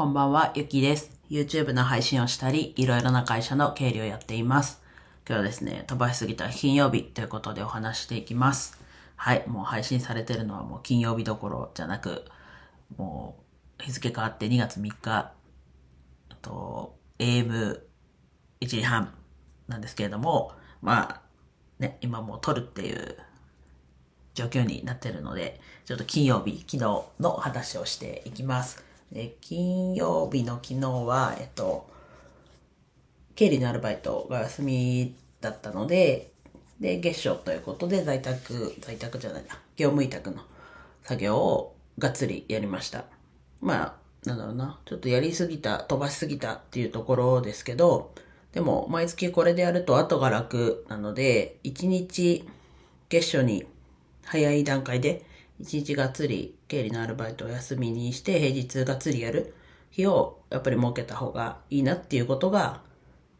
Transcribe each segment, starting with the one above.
こんばんは、ゆきです。YouTube の配信をしたり、いろいろな会社の経理をやっています。今日はですね、飛ばしすぎた金曜日ということでお話していきます。はい、もう配信されてるのはもう金曜日どころじゃなく、もう日付変わって2月3日、あと、AM1 時半なんですけれども、まあ、ね、今もう撮るっていう状況になってるので、ちょっと金曜日、昨日の話をしていきます。で金曜日の昨日は、えっと、経理のアルバイトが休みだったので、で、月賞ということで在宅、在宅じゃないな、業務委託の作業をがっつりやりました。まあ、なんだろうな、ちょっとやりすぎた、飛ばしすぎたっていうところですけど、でも、毎月これでやると後が楽なので、1日月初に早い段階で、1日がっつり経理のアルバイトを休みにして、平日がっつりやる日をやっぱり設けた方がいいなっていうことが、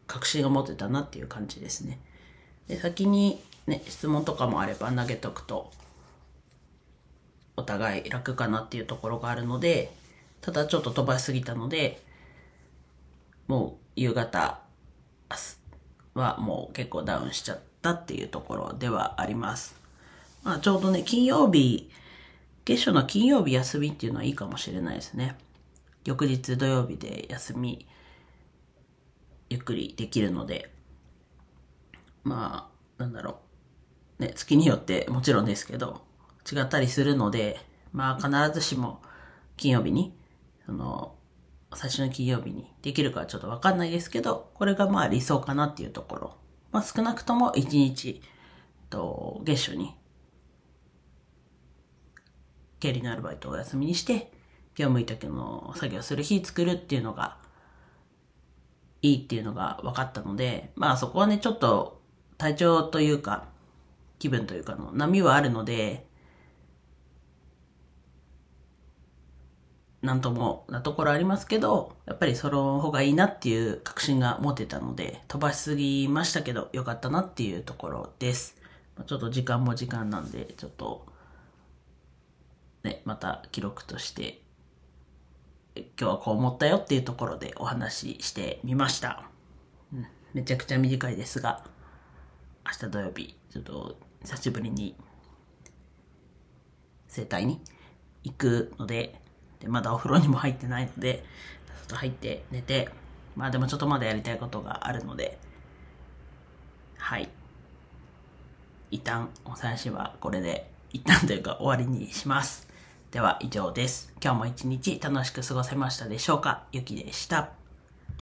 確信が持てたなっていう感じですね。で、先にね、質問とかもあれば投げとくと、お互い楽かなっていうところがあるので、ただちょっと飛ばしすぎたので、もう夕方はもう結構ダウンしちゃったっていうところではあります。まあちょうどね、金曜日、月初の金曜日休みっていうのはいいかもしれないですね。翌日土曜日で休み、ゆっくりできるので、まあ、なんだろう。ね、月によってもちろんですけど、違ったりするので、まあ必ずしも金曜日に、その、最初の金曜日にできるかはちょっとわかんないですけど、これがまあ理想かなっていうところ。まあ少なくとも1日、と月初に、経理のアルバイトをお休みにして、業務委託の作業する日作るっていうのが、いいっていうのが分かったので、まあそこはね、ちょっと体調というか、気分というかの波はあるので、なんともなところありますけど、やっぱりその方がいいなっていう確信が持てたので、飛ばしすぎましたけど、良かったなっていうところです。ちょっと時間も時間なんで、ちょっと、ね、また記録として、今日はこう思ったよっていうところでお話ししてみました。うん、めちゃくちゃ短いですが、明日土曜日、ちょっと久しぶりに整体に行くので、でまだお風呂にも入ってないので、ちょっと入って寝て、まあでもちょっとまだやりたいことがあるので、はい。一旦お話はこれで、一旦というか終わりにします。では以上です。今日も一日楽しく過ごせましたでしょうか？ゆきでした。